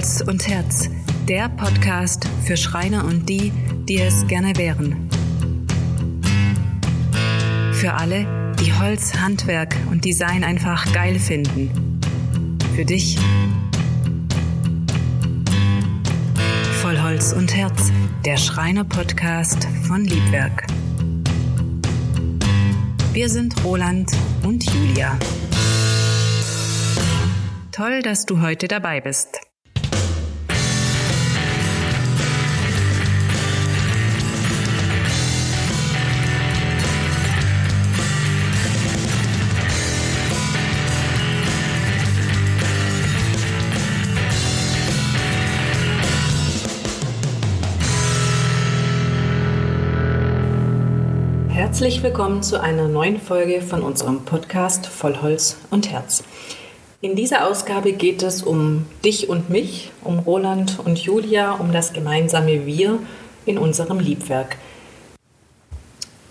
Holz und Herz, der Podcast für Schreiner und die, die es gerne wären. Für alle, die Holz, Handwerk und Design einfach geil finden. Für dich. Voll Holz und Herz, der Schreiner-Podcast von Liebwerk. Wir sind Roland und Julia. Toll, dass du heute dabei bist. Herzlich willkommen zu einer neuen Folge von unserem Podcast Voll Holz und Herz. In dieser Ausgabe geht es um dich und mich, um Roland und Julia, um das gemeinsame Wir in unserem Liebwerk.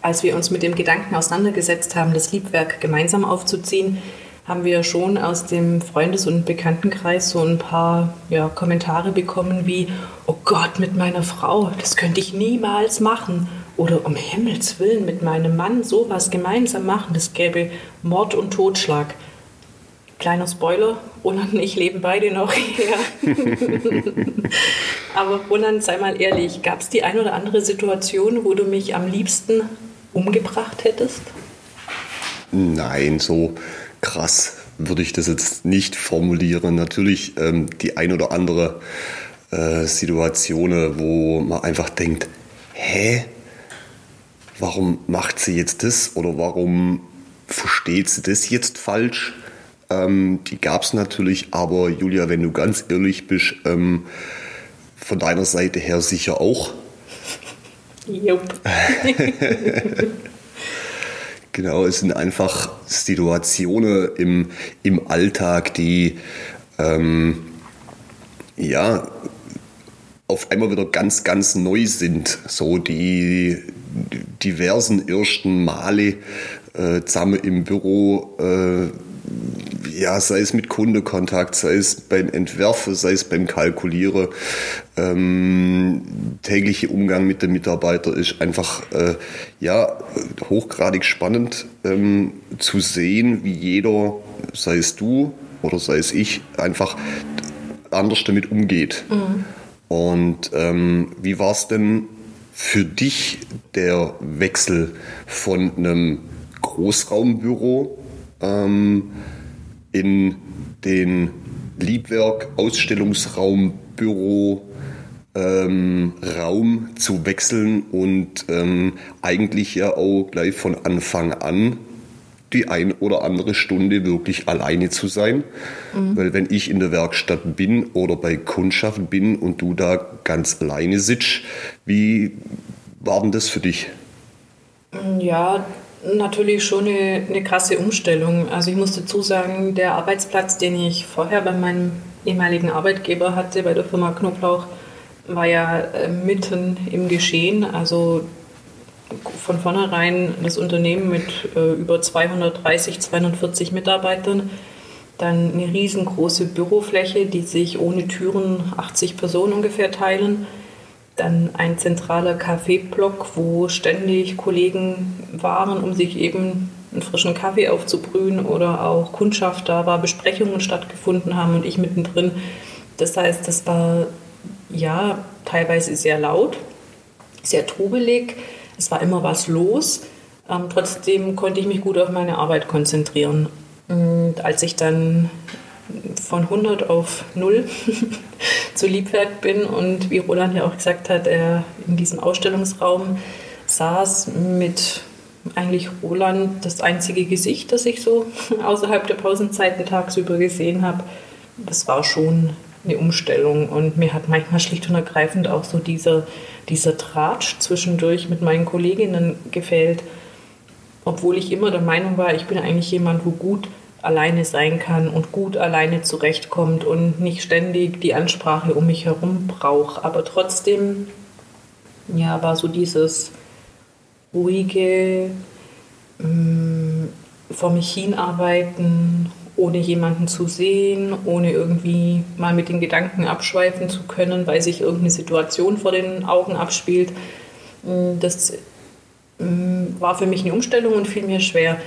Als wir uns mit dem Gedanken auseinandergesetzt haben, das Liebwerk gemeinsam aufzuziehen, haben wir schon aus dem Freundes- und Bekanntenkreis so ein paar ja, Kommentare bekommen wie, oh Gott, mit meiner Frau, das könnte ich niemals machen. Oder um Himmels willen mit meinem Mann sowas gemeinsam machen, das gäbe Mord und Totschlag. Kleiner Spoiler, Roland und ich leben beide noch hier. Aber Roland, sei mal ehrlich, gab es die ein oder andere Situation, wo du mich am liebsten umgebracht hättest? Nein, so krass würde ich das jetzt nicht formulieren. Natürlich ähm, die ein oder andere äh, Situation, wo man einfach denkt, hä, warum macht sie jetzt das oder warum versteht sie das jetzt falsch? Ähm, die gab es natürlich, aber Julia, wenn du ganz ehrlich bist, ähm, von deiner Seite her sicher auch. Jupp. genau, es sind einfach Situationen im, im Alltag, die ähm, ja auf einmal wieder ganz, ganz neu sind. So die diversen ersten Male äh, zusammen im Büro. Äh, ja, sei es mit Kundekontakt, sei es beim Entwerfen, sei es beim Kalkulieren. Ähm, tägliche Umgang mit den Mitarbeitern ist einfach äh, ja, hochgradig spannend ähm, zu sehen, wie jeder, sei es du oder sei es ich, einfach anders damit umgeht. Mhm. Und ähm, wie war es denn für dich der Wechsel von einem Großraumbüro ähm, in den Liebwerk, Ausstellungsraum, Büro, ähm, Raum zu wechseln und ähm, eigentlich ja auch gleich von Anfang an die ein oder andere Stunde wirklich alleine zu sein. Mhm. Weil wenn ich in der Werkstatt bin oder bei Kundschaft bin und du da ganz alleine sitzt, wie war denn das für dich? Ja, natürlich schon eine, eine krasse Umstellung. Also ich muss dazu sagen, der Arbeitsplatz, den ich vorher bei meinem ehemaligen Arbeitgeber hatte, bei der Firma Knoblauch, war ja äh, mitten im Geschehen. Also von vornherein das Unternehmen mit äh, über 230, 240 Mitarbeitern, dann eine riesengroße Bürofläche, die sich ohne Türen 80 Personen ungefähr teilen dann ein zentraler Kaffeeblock, wo ständig Kollegen waren, um sich eben einen frischen Kaffee aufzubrühen oder auch Kundschaft da war, Besprechungen stattgefunden haben und ich mittendrin. Das heißt, das war ja teilweise sehr laut, sehr trubelig, es war immer was los. Ähm, trotzdem konnte ich mich gut auf meine Arbeit konzentrieren. Und als ich dann von 100 auf 0 zu Liebwerk bin und wie Roland ja auch gesagt hat, er in diesem Ausstellungsraum saß mit eigentlich Roland das einzige Gesicht, das ich so außerhalb der Pausenzeiten tagsüber gesehen habe. Das war schon eine Umstellung und mir hat manchmal schlicht und ergreifend auch so dieser, dieser Tratsch zwischendurch mit meinen Kolleginnen gefällt, obwohl ich immer der Meinung war, ich bin eigentlich jemand, wo gut alleine sein kann und gut alleine zurechtkommt und nicht ständig die Ansprache um mich herum braucht. Aber trotzdem, ja, war so dieses ruhige, ähm, vor mich hinarbeiten, ohne jemanden zu sehen, ohne irgendwie mal mit den Gedanken abschweifen zu können, weil sich irgendeine Situation vor den Augen abspielt. Mm, das mm, war für mich eine Umstellung und fiel mir schwer.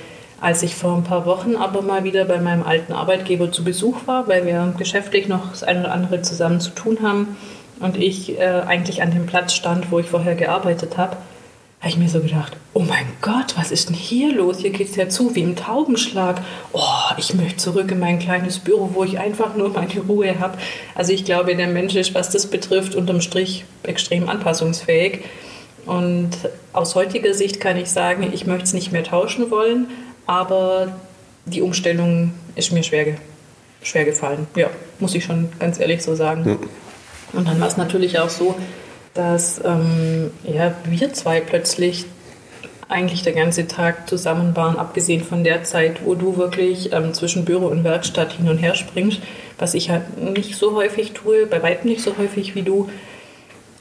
Als ich vor ein paar Wochen aber mal wieder bei meinem alten Arbeitgeber zu Besuch war, weil wir geschäftlich noch das eine oder andere zusammen zu tun haben und ich äh, eigentlich an dem Platz stand, wo ich vorher gearbeitet habe, habe ich mir so gedacht, oh mein Gott, was ist denn hier los? Hier geht es ja zu wie im Taubenschlag. Oh, ich möchte zurück in mein kleines Büro, wo ich einfach nur meine Ruhe habe. Also ich glaube, der Mensch ist, was das betrifft, unterm Strich extrem anpassungsfähig. Und aus heutiger Sicht kann ich sagen, ich möchte es nicht mehr tauschen wollen, aber die Umstellung ist mir schwer, schwer gefallen. Ja, muss ich schon ganz ehrlich so sagen. Ja. Und dann war es natürlich auch so, dass ähm, ja, wir zwei plötzlich eigentlich der ganze Tag zusammen waren, abgesehen von der Zeit, wo du wirklich ähm, zwischen Büro und Werkstatt hin und her springst, was ich halt nicht so häufig tue, bei weitem nicht so häufig wie du.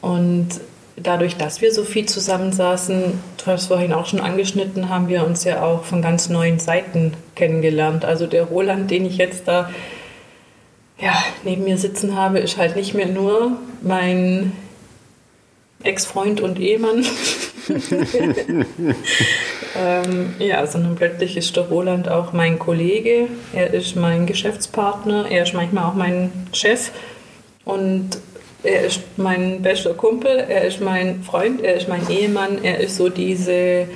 Und dadurch, dass wir so viel zusammensaßen, du hast vorhin auch schon angeschnitten, haben wir uns ja auch von ganz neuen Seiten kennengelernt. Also der Roland, den ich jetzt da ja, neben mir sitzen habe, ist halt nicht mehr nur mein Ex-Freund und Ehemann. ähm, ja, sondern plötzlich ist der Roland auch mein Kollege, er ist mein Geschäftspartner, er ist manchmal auch mein Chef. Und er ist mein bester Kumpel, er ist mein Freund, er ist mein Ehemann, er ist so diese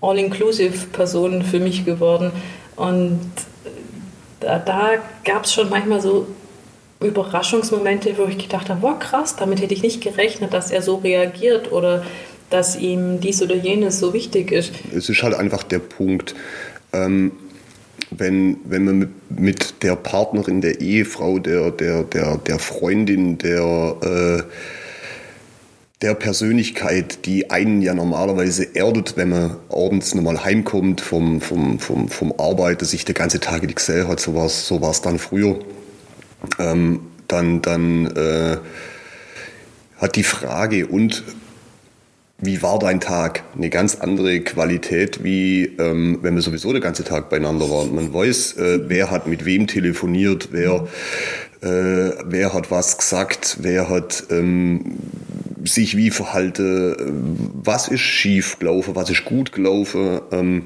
All-Inclusive-Person für mich geworden. Und da, da gab es schon manchmal so Überraschungsmomente, wo ich gedacht habe, wow, krass, damit hätte ich nicht gerechnet, dass er so reagiert oder dass ihm dies oder jenes so wichtig ist. Es ist halt einfach der Punkt, ähm, wenn, wenn man mit, mit, der Partnerin, der Ehefrau, der, der, der, der Freundin, der, äh, der Persönlichkeit, die einen ja normalerweise erdet, wenn man abends nochmal heimkommt vom, vom, vom, vom Arbeit, dass sich der ganze Tag nichts gesehen hat, so war es so dann früher ähm, dann, dann äh, hat die Frage und wie war dein Tag? Eine ganz andere Qualität, wie ähm, wenn wir sowieso den ganzen Tag beieinander waren. Man weiß, äh, wer hat mit wem telefoniert, wer, äh, wer hat was gesagt, wer hat ähm, sich wie verhalten, was ist schief gelaufen, was ist gut gelaufen. Ähm,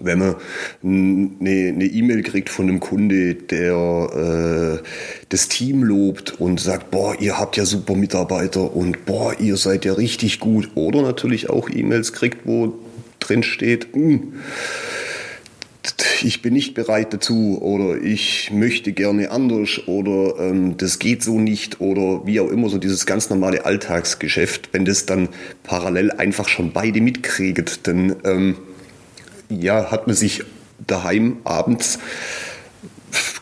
wenn man eine E-Mail e kriegt von einem Kunde, der äh, das Team lobt und sagt, boah, ihr habt ja super Mitarbeiter und boah, ihr seid ja richtig gut. Oder natürlich auch E-Mails kriegt, wo drin steht, hm, ich bin nicht bereit dazu oder ich möchte gerne anders oder ähm, das geht so nicht oder wie auch immer, so dieses ganz normale Alltagsgeschäft, wenn das dann parallel einfach schon beide mitkriegt, dann ähm, ja, hat man sich daheim abends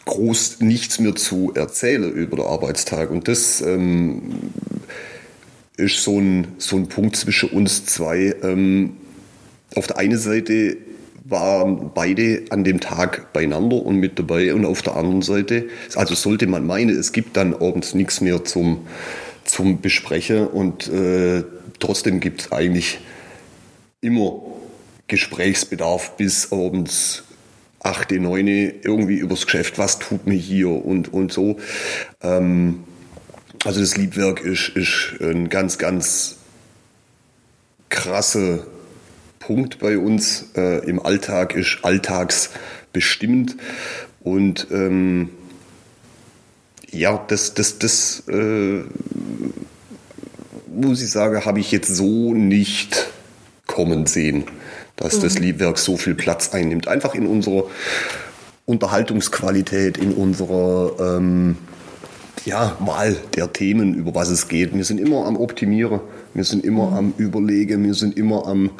groß nichts mehr zu erzählen über den Arbeitstag. Und das ähm, ist so ein, so ein Punkt zwischen uns zwei. Ähm, auf der einen Seite waren beide an dem Tag beieinander und mit dabei und auf der anderen Seite, also sollte man meinen, es gibt dann abends nichts mehr zum, zum Besprechen und äh, trotzdem gibt es eigentlich immer Gesprächsbedarf bis abends 8, 9 irgendwie übers Geschäft, was tut mir hier und, und so. Ähm, also das Liedwerk ist, ist ein ganz, ganz krasser Punkt bei uns. Äh, Im Alltag ist alltagsbestimmt und ähm, ja, das, das, das äh, muss ich sagen, habe ich jetzt so nicht kommen sehen dass mhm. das Liedwerk so viel Platz einnimmt. Einfach in unserer Unterhaltungsqualität, in unserer ähm, ja, Wahl der Themen, über was es geht. Wir sind immer am Optimieren, wir sind immer mhm. am Überlegen, wir sind immer am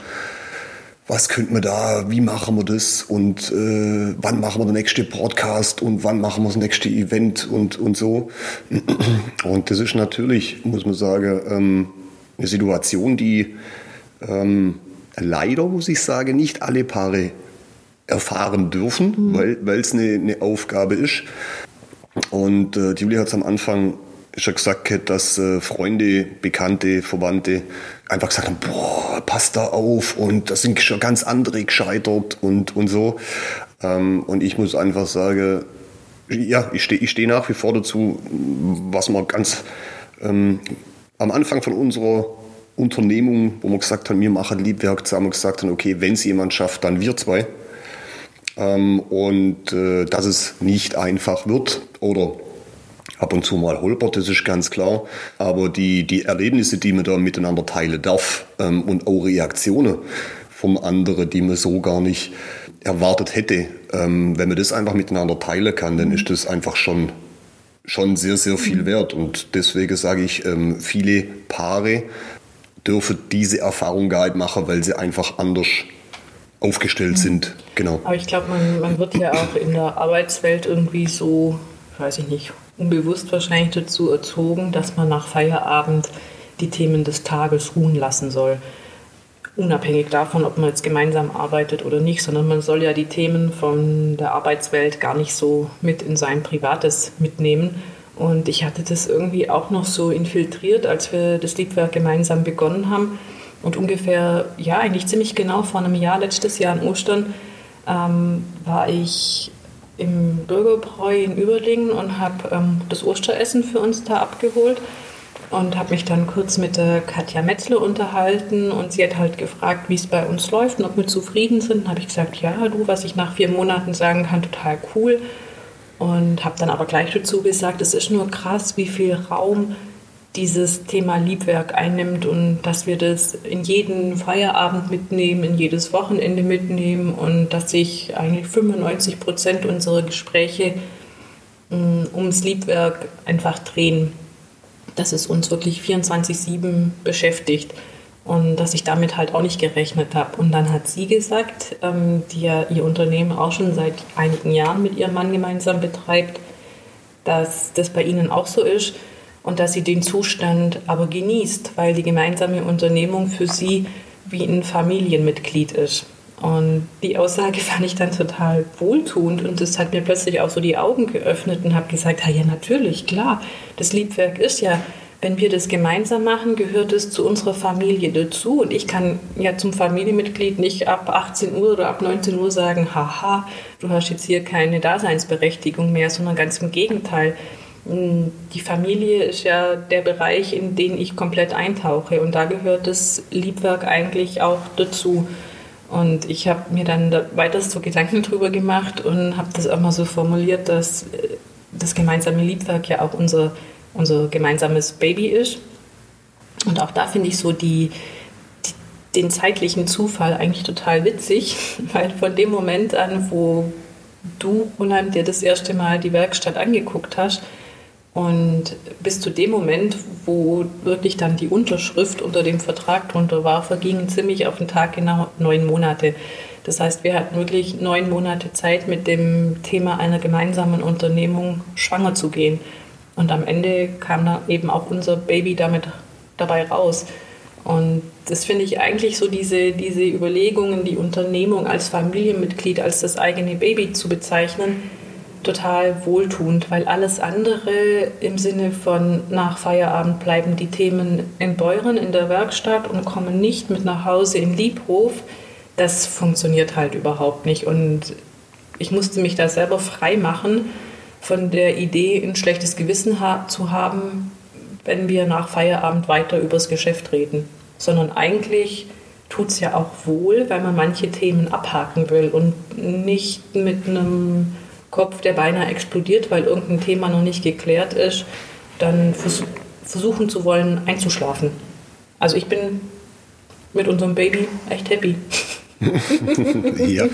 was könnte man da, wie machen wir das und äh, wann machen wir den nächsten Podcast und wann machen wir das nächste Event und, und so. Und das ist natürlich, muss man sagen, ähm, eine Situation, die ähm, leider, muss ich sagen, nicht alle Paare erfahren dürfen, mhm. weil es eine, eine Aufgabe ist. Und äh, Julia hat es am Anfang schon gesagt, dass äh, Freunde, Bekannte, Verwandte einfach gesagt haben, boah, passt da auf und da sind schon ganz andere gescheitert und, und so. Ähm, und ich muss einfach sagen, ja, ich stehe ich steh nach wie vor dazu, was man ganz ähm, am Anfang von unserer Unternehmung, wo wir gesagt haben, wir machen Liebwerk zusammen, gesagt haben, okay, wenn es jemand schafft, dann wir zwei. Ähm, und äh, dass es nicht einfach wird oder ab und zu mal holpert, das ist ganz klar. Aber die, die Erlebnisse, die man da miteinander teilen darf ähm, und auch Reaktionen vom anderen, die man so gar nicht erwartet hätte, ähm, wenn man das einfach miteinander teilen kann, dann ist das einfach schon, schon sehr, sehr viel wert. Und deswegen sage ich, ähm, viele Paare dürfen diese Erfahrung gar nicht machen, weil sie einfach anders aufgestellt sind. Genau. Aber ich glaube, man, man wird ja auch in der Arbeitswelt irgendwie so, weiß ich nicht, unbewusst wahrscheinlich dazu erzogen, dass man nach Feierabend die Themen des Tages ruhen lassen soll. Unabhängig davon, ob man jetzt gemeinsam arbeitet oder nicht, sondern man soll ja die Themen von der Arbeitswelt gar nicht so mit in sein Privates mitnehmen. Und ich hatte das irgendwie auch noch so infiltriert, als wir das Liedwerk gemeinsam begonnen haben. Und ungefähr, ja, eigentlich ziemlich genau vor einem Jahr, letztes Jahr an Ostern, ähm, war ich im Bürgerbräu in Überlingen und habe ähm, das Osteressen für uns da abgeholt und habe mich dann kurz mit der Katja Metzler unterhalten und sie hat halt gefragt, wie es bei uns läuft und ob wir zufrieden sind. habe ich gesagt, ja, du, was ich nach vier Monaten sagen kann, total cool. Und habe dann aber gleich dazu gesagt, es ist nur krass, wie viel Raum dieses Thema Liebwerk einnimmt und dass wir das in jeden Feierabend mitnehmen, in jedes Wochenende mitnehmen und dass sich eigentlich 95 Prozent unserer Gespräche mm, ums Liebwerk einfach drehen. Dass es uns wirklich 24-7 beschäftigt und dass ich damit halt auch nicht gerechnet habe. Und dann hat sie gesagt, ähm, die ja ihr Unternehmen auch schon seit einigen Jahren mit ihrem Mann gemeinsam betreibt, dass das bei ihnen auch so ist und dass sie den Zustand aber genießt, weil die gemeinsame Unternehmung für sie wie ein Familienmitglied ist. Und die Aussage fand ich dann total wohltuend und das hat mir plötzlich auch so die Augen geöffnet und habe gesagt, ja, ja natürlich, klar, das Liebwerk ist ja, wenn wir das gemeinsam machen, gehört es zu unserer Familie dazu. Und ich kann ja zum Familienmitglied nicht ab 18 Uhr oder ab 19 Uhr sagen, haha, du hast jetzt hier keine Daseinsberechtigung mehr, sondern ganz im Gegenteil. Die Familie ist ja der Bereich, in den ich komplett eintauche. Und da gehört das Liebwerk eigentlich auch dazu. Und ich habe mir dann da weiter so Gedanken drüber gemacht und habe das auch mal so formuliert, dass äh, das gemeinsame Liebwerk ja auch unser, unser gemeinsames Baby ist. Und auch da finde ich so die, die, den zeitlichen Zufall eigentlich total witzig, weil von dem Moment an, wo du, Roland, dir das erste Mal die Werkstatt angeguckt hast, und bis zu dem Moment, wo wirklich dann die Unterschrift unter dem Vertrag drunter war, vergingen ziemlich auf den Tag genau neun Monate. Das heißt, wir hatten wirklich neun Monate Zeit, mit dem Thema einer gemeinsamen Unternehmung schwanger zu gehen. Und am Ende kam dann eben auch unser Baby damit dabei raus. Und das finde ich eigentlich so diese, diese Überlegungen, die Unternehmung als Familienmitglied, als das eigene Baby zu bezeichnen, total wohltuend, weil alles andere im Sinne von nach Feierabend bleiben die Themen in Beuren in der Werkstatt und kommen nicht mit nach Hause in Liebhof, das funktioniert halt überhaupt nicht. Und ich musste mich da selber frei machen von der Idee, ein schlechtes Gewissen ha zu haben, wenn wir nach Feierabend weiter übers Geschäft reden. Sondern eigentlich tut es ja auch wohl, weil man manche Themen abhaken will und nicht mit einem Kopf, der beinahe explodiert, weil irgendein Thema noch nicht geklärt ist, dann vers versuchen zu wollen, einzuschlafen. Also ich bin mit unserem Baby echt happy. ja,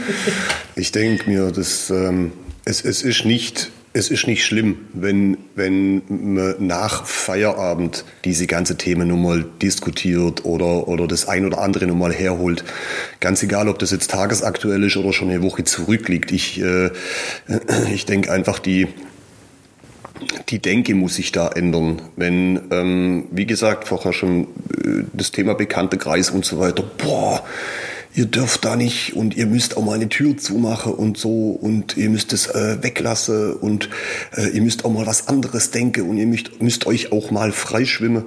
ich denke mir, dass ähm, es, es ist nicht es ist nicht schlimm, wenn, wenn man nach Feierabend diese ganze Themen nochmal diskutiert oder, oder das ein oder andere nochmal herholt. Ganz egal, ob das jetzt tagesaktuell ist oder schon eine Woche zurückliegt. Ich, äh, ich denke einfach, die, die Denke muss sich da ändern. Wenn, ähm, wie gesagt, vorher schon äh, das Thema bekannte Kreis und so weiter, boah, ihr dürft da nicht und ihr müsst auch mal eine Tür zumachen und so und ihr müsst es äh, weglassen und äh, ihr müsst auch mal was anderes denken und ihr müsst, müsst euch auch mal freischwimmen.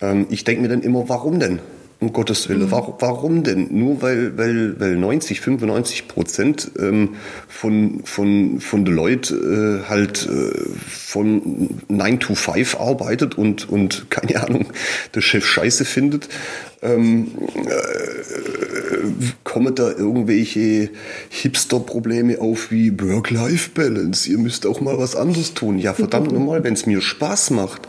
Ähm, ich denke mir dann immer, warum denn? um Gottes Willen. Mhm. Warum, warum denn? Nur weil, weil, weil 90, 95 Prozent ähm, von, von, von den Leuten äh, halt äh, von 9 to 5 arbeitet und, und keine Ahnung, der Chef scheiße findet. Ähm, äh, kommen da irgendwelche Hipster-Probleme auf wie Work-Life-Balance? Ihr müsst auch mal was anderes tun. Ja, verdammt nochmal, wenn es mir Spaß macht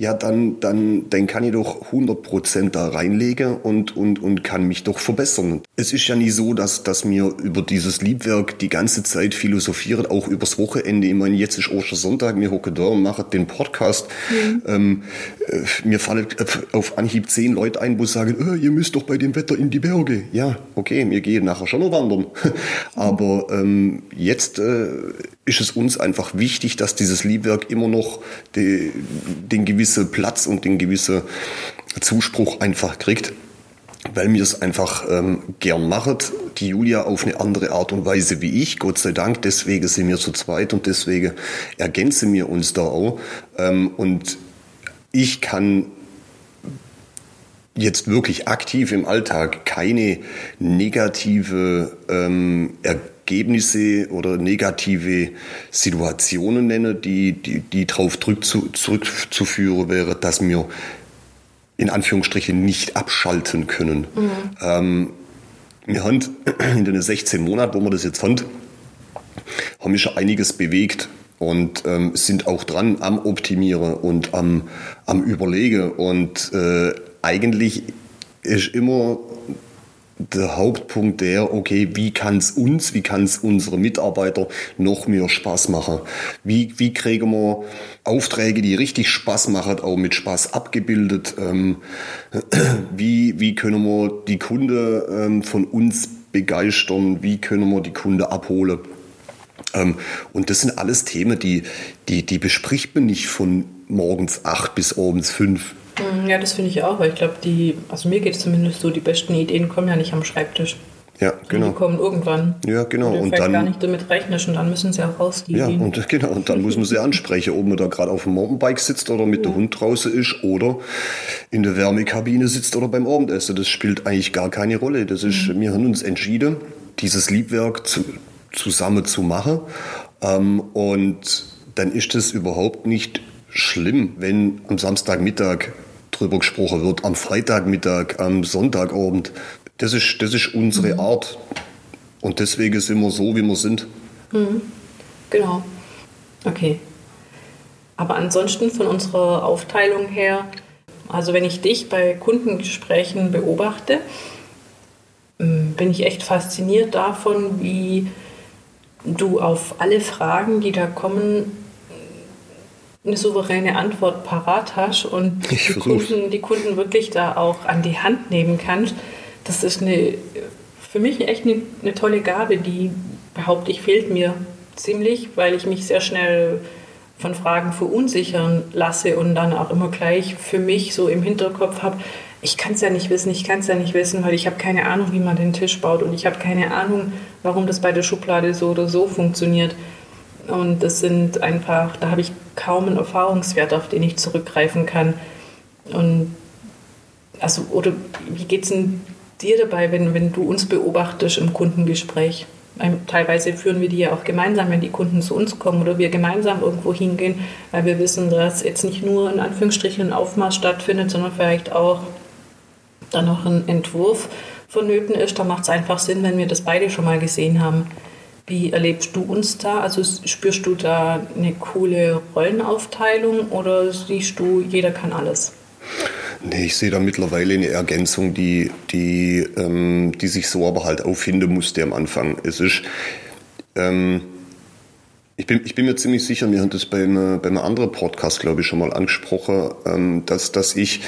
ja, dann, dann, dann kann ich doch 100% da reinlegen und, und, und kann mich doch verbessern. Es ist ja nie so, dass, dass mir über dieses Liebwerk die ganze Zeit philosophieren, auch übers Wochenende. Ich meine, jetzt ist Ostersonntag, wir hocken da und machen den Podcast. Mhm. Ähm, äh, mir fallen auf Anhieb zehn Leute ein, wo sagen, oh, ihr müsst doch bei dem Wetter in die Berge. Ja, okay, wir gehen nachher schon noch wandern. Aber ähm, jetzt äh, ist es uns einfach wichtig, dass dieses Liebwerk immer noch die, den gewissen Platz und den gewissen Zuspruch einfach kriegt, weil mir es einfach ähm, gern macht. Die Julia auf eine andere Art und Weise wie ich, Gott sei Dank. Deswegen sind wir zu zweit und deswegen ergänzen wir uns da auch. Ähm, und ich kann jetzt wirklich aktiv im Alltag keine negative ähm, Ergebnisse oder negative Situationen nenne, die, die, die darauf zurückzuführen wäre, dass wir in Anführungsstrichen nicht abschalten können. Mhm. Ähm, wir haben in den 16 Monaten, wo wir das jetzt haben, haben wir schon einiges bewegt und ähm, sind auch dran am Optimieren und am, am Überlegen. Und äh, eigentlich ist immer der Hauptpunkt der, okay, wie kann es uns, wie kann es unsere Mitarbeiter noch mehr Spaß machen? Wie, wie kriegen wir Aufträge, die richtig Spaß machen, auch mit Spaß abgebildet? Ähm, wie, wie können wir die Kunde ähm, von uns begeistern? Wie können wir die Kunde abholen? Ähm, und das sind alles Themen, die, die, die bespricht man nicht von morgens acht bis abends fünf ja, das finde ich auch, weil ich glaube, die, also mir geht es zumindest so, die besten Ideen kommen ja nicht am Schreibtisch. Ja, genau. Die kommen irgendwann. Ja, genau. Und, und dann gar nicht damit rechnest und dann müssen sie auch raus. ja, Ideen. und genau. Und dann muss man sie ansprechen, ob man da gerade auf dem Mountainbike sitzt oder mit ja. dem Hund draußen ist oder in der Wärmekabine sitzt oder beim Abendessen. Das spielt eigentlich gar keine Rolle. Das ist, mhm. wir haben uns entschieden, dieses Liebwerk zu, zusammen zu machen. Ähm, und dann ist es überhaupt nicht schlimm, wenn am Samstagmittag drüber gesprochen wird, am Freitagmittag, am Sonntagabend. Das ist, das ist unsere mhm. Art. Und deswegen sind wir so, wie wir sind. Mhm. Genau. Okay. Aber ansonsten von unserer Aufteilung her, also wenn ich dich bei Kundengesprächen beobachte, mm, bin ich echt fasziniert davon, wie du auf alle Fragen, die da kommen, eine souveräne Antwort parat hast und die Kunden, die Kunden wirklich da auch an die Hand nehmen kannst, das ist eine, für mich echt eine, eine tolle Gabe, die, behaupte ich, fehlt mir ziemlich, weil ich mich sehr schnell von Fragen verunsichern lasse und dann auch immer gleich für mich so im Hinterkopf habe, ich kann es ja nicht wissen, ich kann es ja nicht wissen, weil ich habe keine Ahnung, wie man den Tisch baut und ich habe keine Ahnung, warum das bei der Schublade so oder so funktioniert. Und das sind einfach, da habe ich kaum einen Erfahrungswert, auf den ich zurückgreifen kann. Und also, oder wie geht es dir dabei, wenn, wenn du uns beobachtest im Kundengespräch? Teilweise führen wir die ja auch gemeinsam, wenn die Kunden zu uns kommen oder wir gemeinsam irgendwo hingehen, weil wir wissen, dass jetzt nicht nur in Anführungsstrichen ein Aufmaß stattfindet, sondern vielleicht auch dann noch ein Entwurf vonnöten ist. Da macht es einfach Sinn, wenn wir das beide schon mal gesehen haben. Wie erlebst du uns da? Also spürst du da eine coole Rollenaufteilung oder siehst du, jeder kann alles? Nee, ich sehe da mittlerweile eine Ergänzung, die, die, ähm, die sich so aber halt auffinden musste am Anfang. Es ist, ähm, ich bin, ich bin mir ziemlich sicher, wir haben das bei einem, anderen Podcast, glaube ich, schon mal angesprochen, ähm, dass, dass ich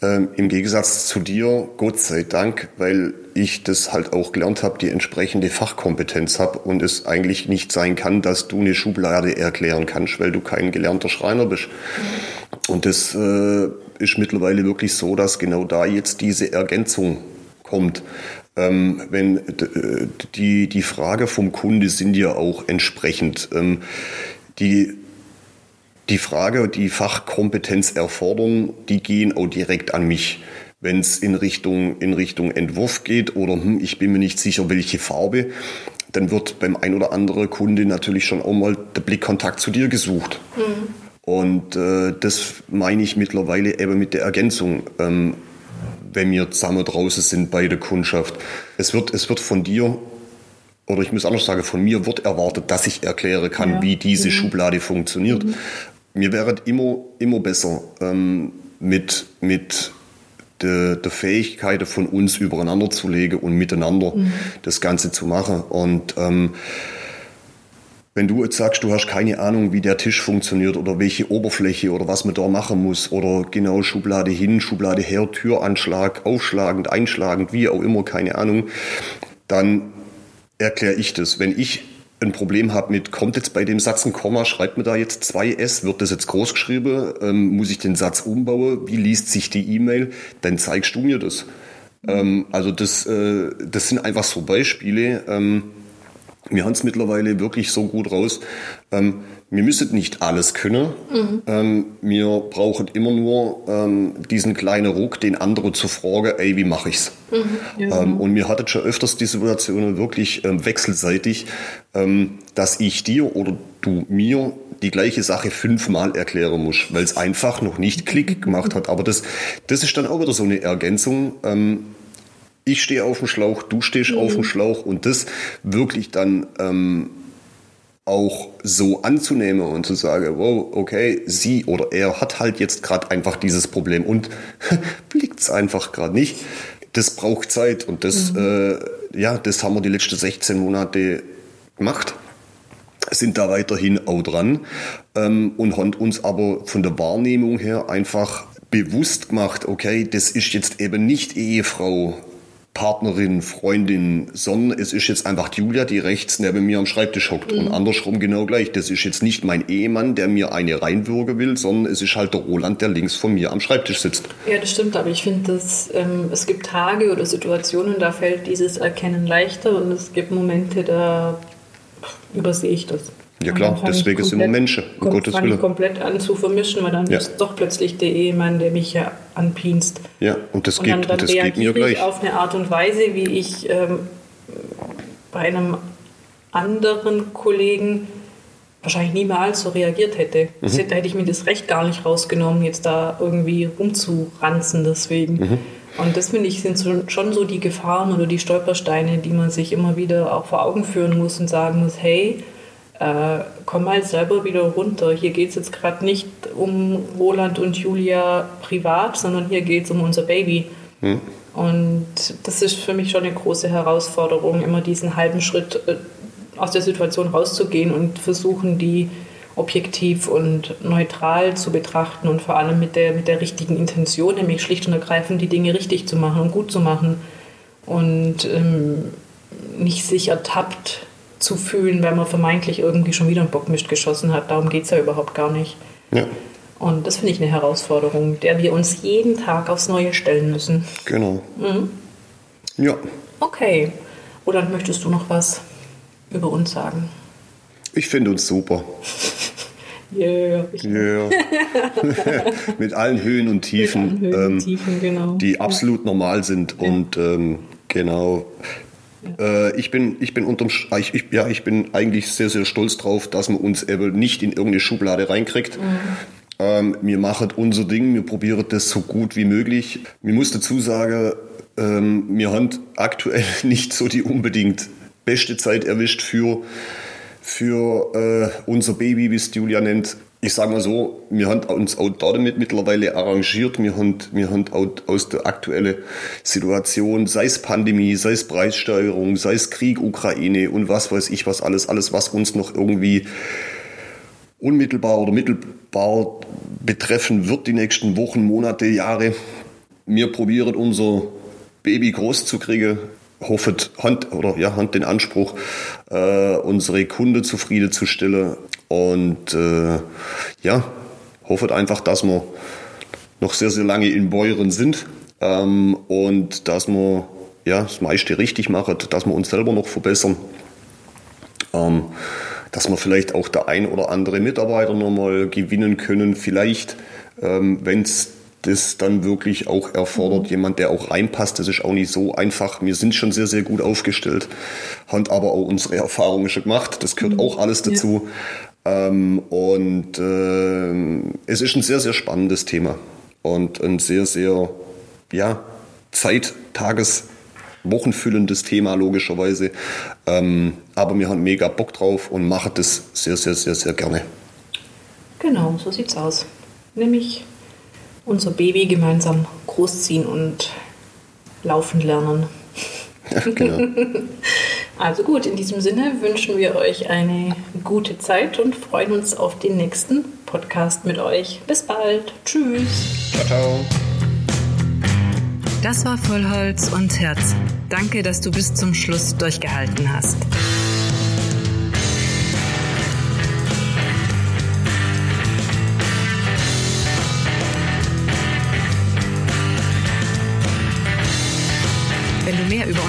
ähm, Im Gegensatz zu dir, Gott sei Dank, weil ich das halt auch gelernt habe, die entsprechende Fachkompetenz habe und es eigentlich nicht sein kann, dass du eine Schublade erklären kannst, weil du kein gelernter Schreiner bist. Und das äh, ist mittlerweile wirklich so, dass genau da jetzt diese Ergänzung kommt. Ähm, wenn äh, die, die Frage vom Kunde sind ja auch entsprechend. Ähm, die die Frage, die Fachkompetenz erfordern, die gehen auch direkt an mich. Wenn es in Richtung, in Richtung Entwurf geht oder hm, ich bin mir nicht sicher, welche Farbe, dann wird beim ein oder anderen Kunde natürlich schon auch mal der Blickkontakt zu dir gesucht. Mhm. Und äh, das meine ich mittlerweile eben mit der Ergänzung. Ähm, wenn wir zusammen draußen sind bei der Kundschaft. Es wird, es wird von dir, oder ich muss anders sagen, von mir wird erwartet, dass ich erklären kann, ja. wie diese mhm. Schublade funktioniert. Mhm. Mir wäre immer, immer besser ähm, mit, mit der, der Fähigkeit von uns übereinander zu legen und miteinander mhm. das Ganze zu machen. Und ähm, wenn du jetzt sagst, du hast keine Ahnung, wie der Tisch funktioniert oder welche Oberfläche oder was man da machen muss oder genau Schublade hin, Schublade her, Türanschlag, aufschlagend, einschlagend, wie auch immer, keine Ahnung, dann erkläre ich das. Wenn ich ein Problem habe mit, kommt jetzt bei dem Satz ein Komma, schreibt mir da jetzt zwei S, wird das jetzt groß geschrieben, ähm, muss ich den Satz umbauen, wie liest sich die E-Mail, dann zeigst du mir das. Ähm, also das, äh, das sind einfach so Beispiele. Ähm, wir haben es mittlerweile wirklich so gut raus. Ähm, wir müssen nicht alles können. Mhm. Ähm, wir brauchen immer nur ähm, diesen kleinen Ruck, den anderen zu fragen, ey, wie mache ich's? Mhm. Ja, ähm, genau. und mir hattet schon öfters die Situation wirklich ähm, wechselseitig, ähm, dass ich dir oder du mir die gleiche Sache fünfmal erklären muss, weil es einfach noch nicht Klick gemacht hat. Aber das, das ist dann auch wieder so eine Ergänzung ich stehe auf dem Schlauch, du stehst mhm. auf dem Schlauch und das wirklich dann ähm, auch so anzunehmen und zu sagen, wow, okay, sie oder er hat halt jetzt gerade einfach dieses Problem und blickt es einfach gerade nicht. Das braucht Zeit und das, mhm. äh, ja, das haben wir die letzten 16 Monate gemacht sind da weiterhin auch dran ähm, und haben uns aber von der Wahrnehmung her einfach bewusst gemacht, okay, das ist jetzt eben nicht Ehefrau Partnerin, Freundin, sondern es ist jetzt einfach Julia, die rechts neben mir am Schreibtisch hockt. Mhm. Und andersrum genau gleich. Das ist jetzt nicht mein Ehemann, der mir eine reinwürgen will, sondern es ist halt der Roland, der links von mir am Schreibtisch sitzt. Ja, das stimmt, aber ich finde, ähm, es gibt Tage oder Situationen, da fällt dieses Erkennen leichter und es gibt Momente, da übersehe ich das. Ja klar, deswegen sind wir Menschen, um Gottes Willen. Ich komplett an zu vermischen, weil dann ja. ist doch plötzlich der Ehemann, der mich ja anpinst. Ja, und das und geht, dann, dann das geht mir gleich. auf eine Art und Weise, wie ich ähm, bei einem anderen Kollegen wahrscheinlich niemals so reagiert hätte. Mhm. Da hätte ich mir das Recht gar nicht rausgenommen, jetzt da irgendwie rumzuranzen deswegen. Mhm. Und das finde ich sind schon so die Gefahren oder die Stolpersteine, die man sich immer wieder auch vor Augen führen muss und sagen muss, hey, äh, komm mal selber wieder runter. Hier geht es jetzt gerade nicht um Roland und Julia privat, sondern hier geht es um unser Baby. Hm. Und das ist für mich schon eine große Herausforderung, immer diesen halben Schritt äh, aus der Situation rauszugehen und versuchen, die objektiv und neutral zu betrachten und vor allem mit der, mit der richtigen Intention, nämlich schlicht und ergreifend die Dinge richtig zu machen und gut zu machen und ähm, nicht sich ertappt zu fühlen, wenn man vermeintlich irgendwie schon wieder einen Bockmist geschossen hat. Darum geht es ja überhaupt gar nicht. Ja. Und das finde ich eine Herausforderung, der wir uns jeden Tag aufs Neue stellen müssen. Genau. Mhm. Ja. Okay. Oder möchtest du noch was über uns sagen? Ich finde uns super. Yeah. yeah. Mit allen Höhen und Tiefen, Höhen ähm, und Tiefen genau. die absolut normal sind. Ja. Und ähm, genau, äh, ich bin, ich bin unterm, ich, ich, ja, ich bin eigentlich sehr, sehr stolz drauf, dass man uns eben nicht in irgendeine Schublade reinkriegt. Mhm. Ähm, wir machen unser Ding, wir probieren das so gut wie möglich. Ich muss dazu sagen, ähm, wir haben aktuell nicht so die unbedingt beste Zeit erwischt für, für äh, unser Baby, wie es Julia nennt ich sage mal so, wir haben uns auch damit mittlerweile arrangiert. Wir haben, wir haben auch aus der aktuellen Situation, sei es Pandemie, sei es Preissteuerung, sei es Krieg, Ukraine und was weiß ich was alles, alles was uns noch irgendwie unmittelbar oder mittelbar betreffen wird die nächsten Wochen, Monate, Jahre. Wir probieren unser Baby groß zu kriegen, hoffet Hand oder ja Hand den Anspruch, äh, unsere Kunde zufriedenzustellen und äh, ja, hoffe einfach, dass wir noch sehr, sehr lange in Beuren sind ähm, und dass wir ja, das meiste richtig machen, dass wir uns selber noch verbessern. Ähm, dass wir vielleicht auch der ein oder andere Mitarbeiter nochmal gewinnen können. Vielleicht, ähm, wenn es das dann wirklich auch erfordert, mhm. jemand, der auch reinpasst. Das ist auch nicht so einfach. Wir sind schon sehr, sehr gut aufgestellt, haben aber auch unsere Erfahrungen schon gemacht. Das gehört mhm. auch alles dazu. Ähm, und äh, es ist ein sehr, sehr spannendes Thema und ein sehr, sehr, ja, Zeit, Tages, wochenfüllendes Thema logischerweise. Ähm, aber wir haben mega Bock drauf und machen das sehr, sehr, sehr, sehr gerne. Genau, so sieht's aus. Nämlich unser Baby gemeinsam großziehen und laufen lernen. Ja, genau. also gut, in diesem Sinne wünschen wir euch eine gute Zeit und freuen uns auf den nächsten Podcast mit euch. Bis bald. Tschüss. Ciao, ciao. Das war Vollholz und Herz. Danke, dass du bis zum Schluss durchgehalten hast.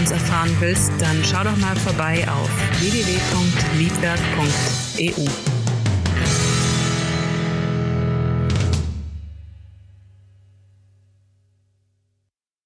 Uns erfahren willst, dann schau doch mal vorbei auf www.liedwerk.eu.